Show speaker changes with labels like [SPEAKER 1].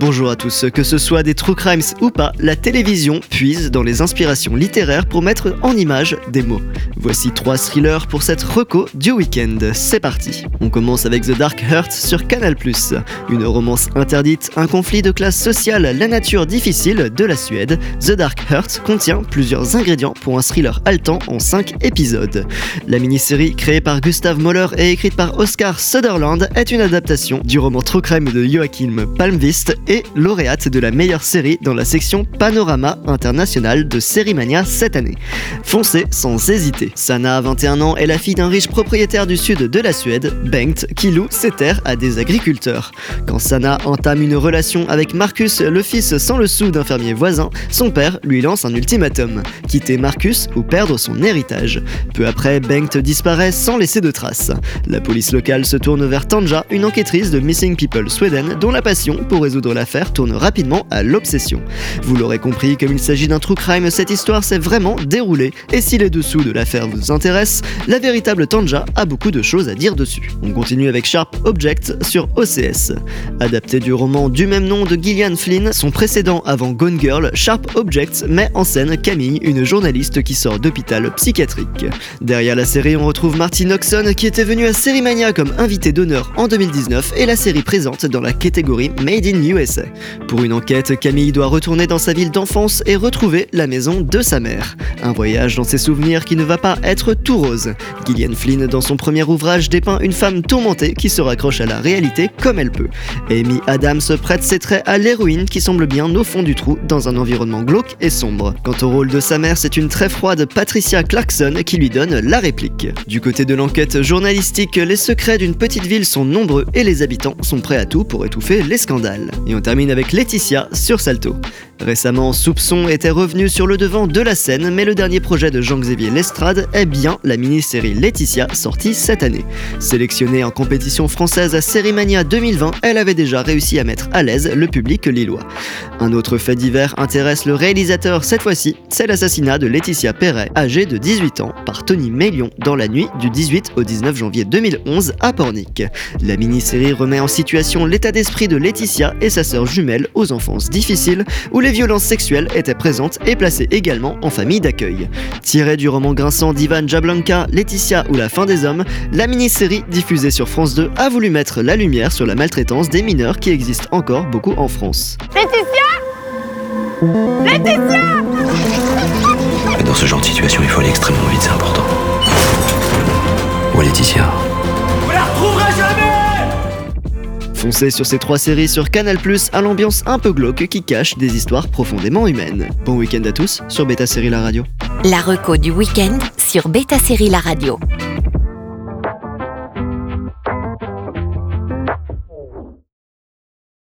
[SPEAKER 1] Bonjour à tous, que ce soit des true crimes ou pas, la télévision puise dans les inspirations littéraires pour mettre en image des mots. Voici trois thrillers pour cette reco du week-end. C'est parti. On commence avec The Dark Heart sur Canal+. Une romance interdite, un conflit de classe sociale, la nature difficile de la Suède. The Dark Heart contient plusieurs ingrédients pour un thriller haletant en 5 épisodes. La mini-série créée par Gustav Moller et écrite par Oscar Sutherland est une adaptation du roman True Crime de Joachim Palmvist et lauréate de la meilleure série dans la section Panorama International de Sérimania cette année. Foncez sans hésiter. Sana, 21 ans, est la fille d'un riche propriétaire du sud de la Suède, Bengt, qui loue ses terres à des agriculteurs. Quand Sana entame une relation avec Marcus, le fils sans le sou d'un fermier voisin, son père lui lance un ultimatum quitter Marcus ou perdre son héritage. Peu après, Bengt disparaît sans laisser de traces. La police locale se tourne vers Tanja, une enquêtrice de Missing People Sweden, dont la passion pour résoudre l'affaire tourne rapidement à l'obsession. Vous l'aurez compris, comme il s'agit d'un true crime, cette histoire s'est vraiment déroulée, et si les dessous de l'affaire vous intéressent, la véritable Tanja a beaucoup de choses à dire dessus. On continue avec Sharp Object sur OCS. Adapté du roman du même nom de Gillian Flynn, son précédent avant Gone Girl, Sharp Object met en scène Camille, une journaliste qui sort d'hôpital psychiatrique. Derrière la série, on retrouve Martin Oxon qui était venu à Sérimania comme invité d'honneur en 2019 et la série présente dans la catégorie Made in USA. Pour une enquête, Camille doit retourner dans sa ville d'enfance et retrouver la maison de sa mère. Un voyage dans ses souvenirs qui ne va pas être tout rose. Gillian Flynn, dans son premier ouvrage, dépeint une femme tourmentée qui se raccroche à la réalité comme elle peut. Amy Adams prête ses traits à l'héroïne qui semble bien au fond du trou dans un environnement glauque et sombre. Quant au rôle de sa mère, c'est une très froide Patricia Clarkson qui lui donne la réplique. Du côté de l'enquête journalistique, les secrets d'une petite ville sont nombreux et les habitants sont prêts à tout pour étouffer les scandales. Et on termine avec Laetitia sur Salto. Récemment, Soupçon était revenu sur le devant de la scène, mais le dernier projet de Jean-Xavier Lestrade est bien la mini-série Laetitia sortie cette année. Sélectionnée en compétition française à Sérimania 2020, elle avait déjà réussi à mettre à l'aise le public lillois. Un autre fait divers intéresse le réalisateur cette fois-ci, c'est l'assassinat de Laetitia Perret, âgée de 18 ans, par Tony Meilion dans la nuit du 18 au 19 janvier 2011 à Pornic. La mini-série remet en situation l'état d'esprit de Laetitia et sa sœur jumelle aux enfances difficiles, où les violences sexuelles étaient présentes et placées également en famille d'accueil. Tirée du roman grinçant d'Ivan Jablanka, Laetitia ou la fin des hommes, la mini-série diffusée sur France 2 a voulu mettre la lumière sur la maltraitance des mineurs qui existe encore beaucoup en France.
[SPEAKER 2] Laetitia Laetitia
[SPEAKER 3] Dans ce genre de situation, il faut aller extrêmement vite, c'est
[SPEAKER 1] Foncez sur ces trois séries sur Canal+, à l'ambiance un peu glauque qui cache des histoires profondément humaines. Bon week-end à tous sur Beta Série La Radio.
[SPEAKER 4] La reco du week-end sur Beta Série La Radio.